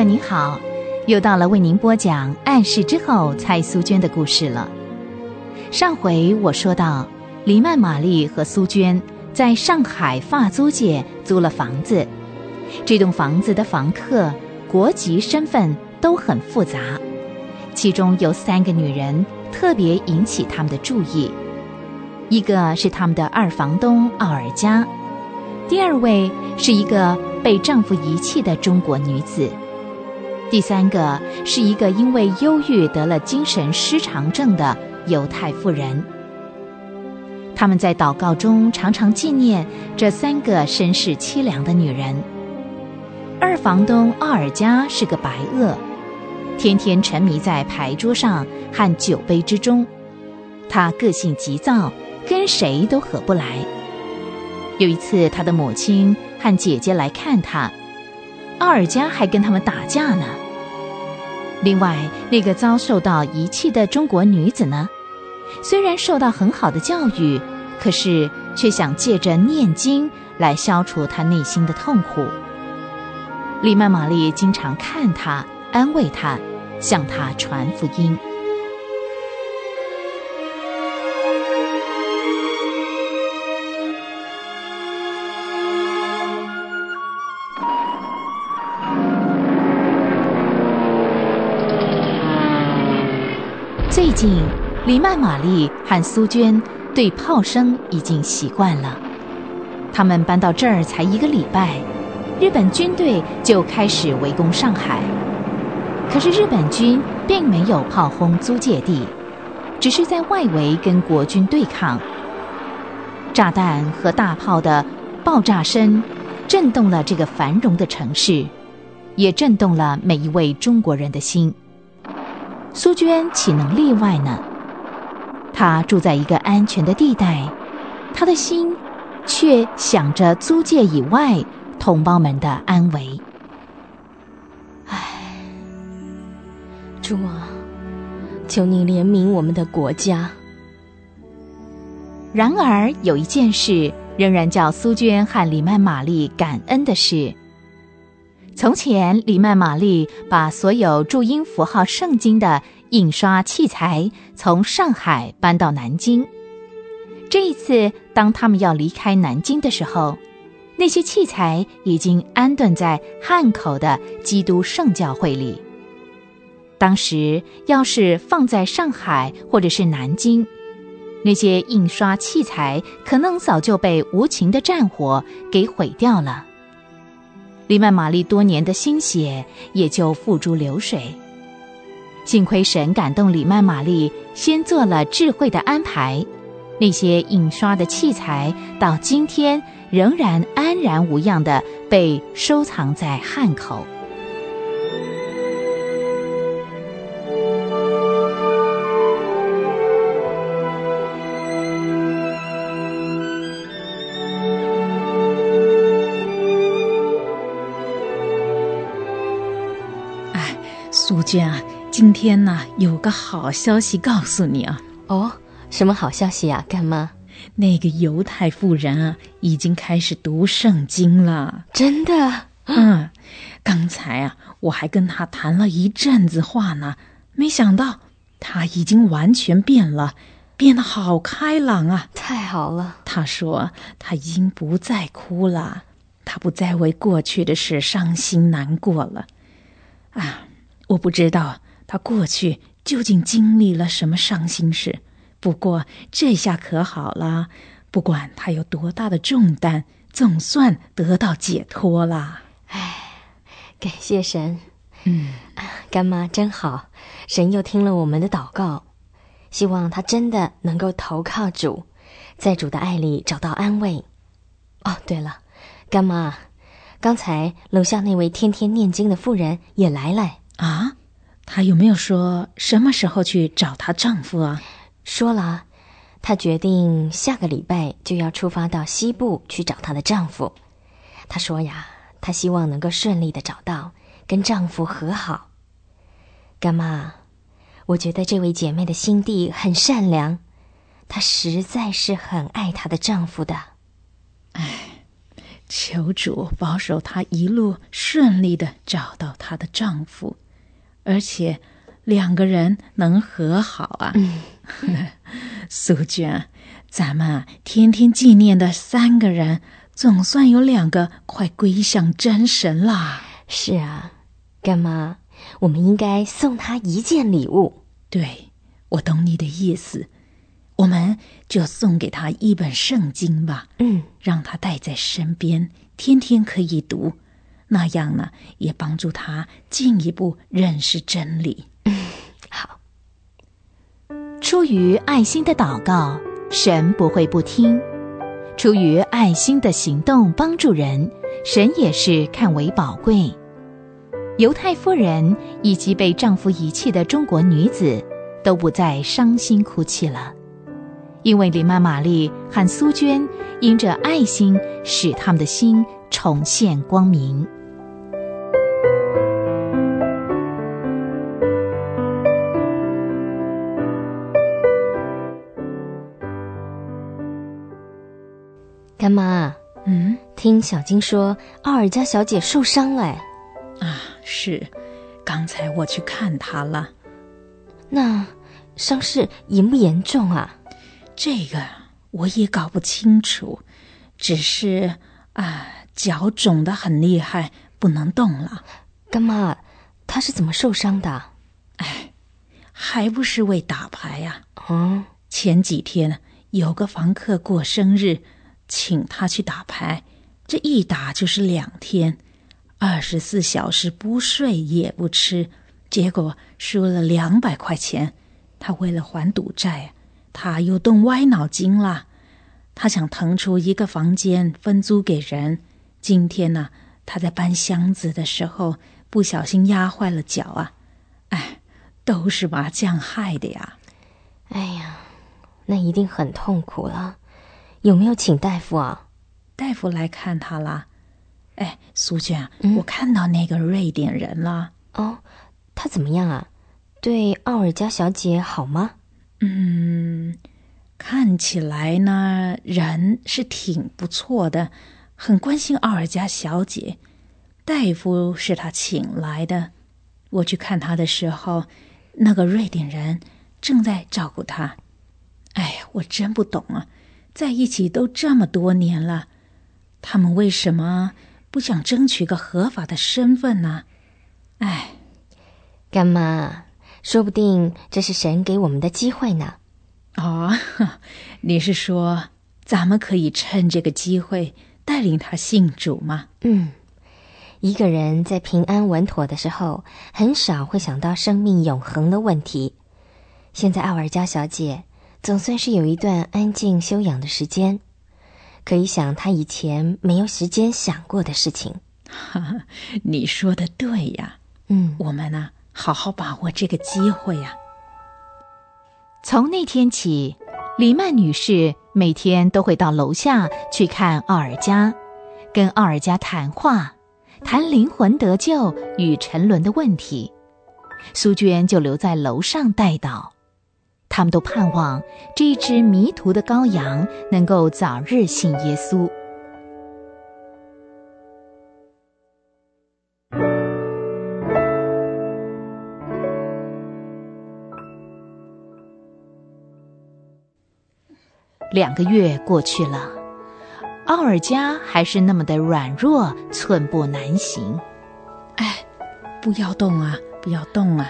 友您好，又到了为您播讲暗示之后蔡苏娟的故事了。上回我说到，黎曼玛丽和苏娟在上海法租界租了房子，这栋房子的房客国籍身份都很复杂，其中有三个女人特别引起他们的注意，一个是他们的二房东奥尔加，第二位是一个被丈夫遗弃的中国女子。第三个是一个因为忧郁得了精神失常症的犹太妇人。他们在祷告中常常纪念这三个身世凄凉的女人。二房东奥尔加是个白恶，天天沉迷在牌桌上和酒杯之中。他个性急躁，跟谁都合不来。有一次，他的母亲和姐姐来看他。奥尔加还跟他们打架呢。另外，那个遭受到遗弃的中国女子呢，虽然受到很好的教育，可是却想借着念经来消除她内心的痛苦。丽曼玛丽经常看她，安慰她，向她传福音。近，黎曼玛丽和苏娟对炮声已经习惯了。他们搬到这儿才一个礼拜，日本军队就开始围攻上海。可是日本军并没有炮轰租界地，只是在外围跟国军对抗。炸弹和大炮的爆炸声震动了这个繁荣的城市，也震动了每一位中国人的心。苏娟岂能例外呢？她住在一个安全的地带，她的心却想着租界以外同胞们的安危。唉，主啊，求你怜悯我们的国家。然而有一件事仍然叫苏娟和李曼玛丽感恩的是。从前，李曼玛丽把所有注音符号圣经的印刷器材从上海搬到南京。这一次，当他们要离开南京的时候，那些器材已经安顿在汉口的基督圣教会里。当时，要是放在上海或者是南京，那些印刷器材可能早就被无情的战火给毁掉了。李曼玛丽多年的心血也就付诸流水。幸亏神感动李曼玛丽，先做了智慧的安排，那些印刷的器材到今天仍然安然无恙地被收藏在汉口。娟啊，今天呢有个好消息告诉你啊！哦，什么好消息啊，干妈？那个犹太妇人啊，已经开始读圣经了。真的？嗯，刚才啊，我还跟她谈了一阵子话呢，没想到她已经完全变了，变得好开朗啊！太好了。她说她已经不再哭了，她不再为过去的事伤心难过了。啊！我不知道他过去究竟经历了什么伤心事，不过这下可好了，不管他有多大的重担，总算得到解脱了。哎，感谢神。嗯，干妈真好，神又听了我们的祷告，希望他真的能够投靠主，在主的爱里找到安慰。哦，对了，干妈，刚才楼下那位天天念经的妇人也来了。啊，她有没有说什么时候去找她丈夫啊？说了，她决定下个礼拜就要出发到西部去找她的丈夫。她说呀，她希望能够顺利的找到，跟丈夫和好。干妈，我觉得这位姐妹的心地很善良，她实在是很爱她的丈夫的。哎，求主保守她一路顺利的找到她的丈夫，而且两个人能和好啊。苏娟，咱们天天纪念的三个人，总算有两个快归向真神啦。是啊，干妈，我们应该送他一件礼物。对，我懂你的意思，我们就送给他一本圣经吧。嗯，让他带在身边，天天可以读，那样呢，也帮助他进一步认识真理。好。出于爱心的祷告，神不会不听；出于爱心的行动帮助人，神也是看为宝贵。犹太夫人以及被丈夫遗弃的中国女子都不再伤心哭泣了，因为李曼玛丽和苏娟因着爱心，使他们的心重现光明。干妈，嗯，听小金说奥尔加小姐受伤了，啊，是，刚才我去看她了。那伤势严不严重啊？这个我也搞不清楚，只是啊，脚肿得很厉害，不能动了。干妈，她是怎么受伤的？哎，还不是为打牌呀？嗯，前几天有个房客过生日。请他去打牌，这一打就是两天，二十四小时不睡也不吃，结果输了两百块钱。他为了还赌债，他又动歪脑筋了。他想腾出一个房间分租给人。今天呢，他在搬箱子的时候不小心压坏了脚啊！哎，都是麻将害的呀！哎呀，那一定很痛苦了。有没有请大夫啊？大夫来看他了。哎，苏娟，我看到那个瑞典人了。哦，他怎么样啊？对奥尔加小姐好吗？嗯，看起来呢，人是挺不错的，很关心奥尔加小姐。大夫是他请来的。我去看他的时候，那个瑞典人正在照顾他。哎呀，我真不懂啊。在一起都这么多年了，他们为什么不想争取个合法的身份呢？哎，干妈，说不定这是神给我们的机会呢。哦，你是说咱们可以趁这个机会带领他信主吗？嗯，一个人在平安稳妥的时候，很少会想到生命永恒的问题。现在奥尔加小姐。总算是有一段安静休养的时间，可以想他以前没有时间想过的事情。哈哈，你说的对呀，嗯，我们呢，好好把握这个机会呀。从那天起，李曼女士每天都会到楼下去看奥尔加，跟奥尔加谈话，谈灵魂得救与沉沦的问题。苏娟就留在楼上带祷。他们都盼望这一只迷途的羔羊能够早日信耶稣。两个月过去了，奥尔加还是那么的软弱，寸步难行。哎，不要动啊，不要动啊！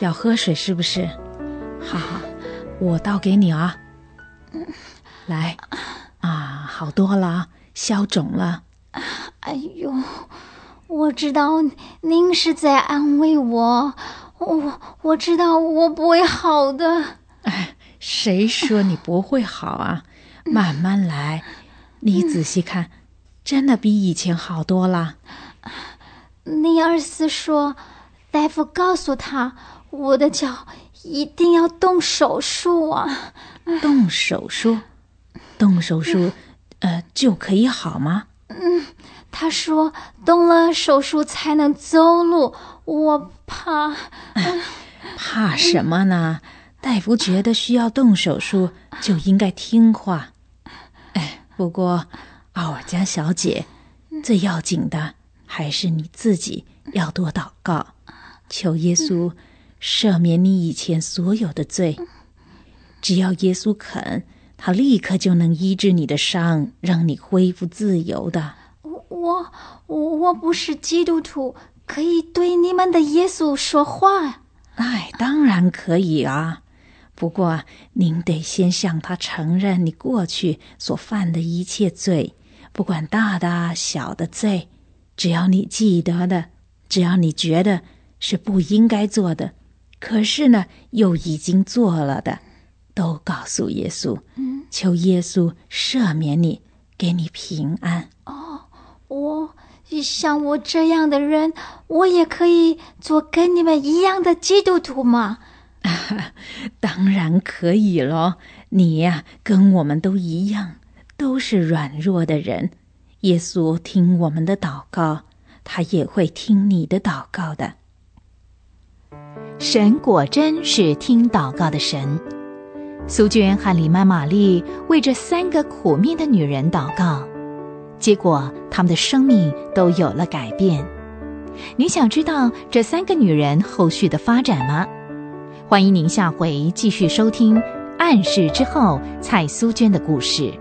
要喝水是不是？好好，我倒给你啊。来，啊，好多了，消肿了。哎呦，我知道您是在安慰我，我我知道我不会好的。哎，谁说你不会好啊？慢慢来，你仔细看，真的比以前好多了。尼尔斯说，大夫告诉他，我的脚。一定要动手术啊！动手术，动手术，呃，就可以好吗？嗯，他说动了手术才能走路，我怕。怕什么呢？大夫觉得需要动手术，就应该听话。哎，不过奥尔加小姐，最要紧的还是你自己要多祷告，求耶稣赦免你以前所有的罪。只要耶稣肯，他立刻就能医治你的伤，让你恢复自由的。我我我不是基督徒，可以对你们的耶稣说话。哎，当然可以啊。不过您得先向他承认你过去所犯的一切罪，不管大的小的罪，只要你记得的，只要你觉得是不应该做的，可是呢又已经做了的，都告诉耶稣，求耶稣赦免你，给你平安。哦，我像我这样的人，我也可以做跟你们一样的基督徒吗？当然可以咯，你呀，跟我们都一样，都是软弱的人。耶稣听我们的祷告，他也会听你的祷告的。神果真是听祷告的神。苏娟和李曼玛丽为这三个苦命的女人祷告，结果他们的生命都有了改变。你想知道这三个女人后续的发展吗？欢迎您下回继续收听《暗示之后》蔡苏娟的故事。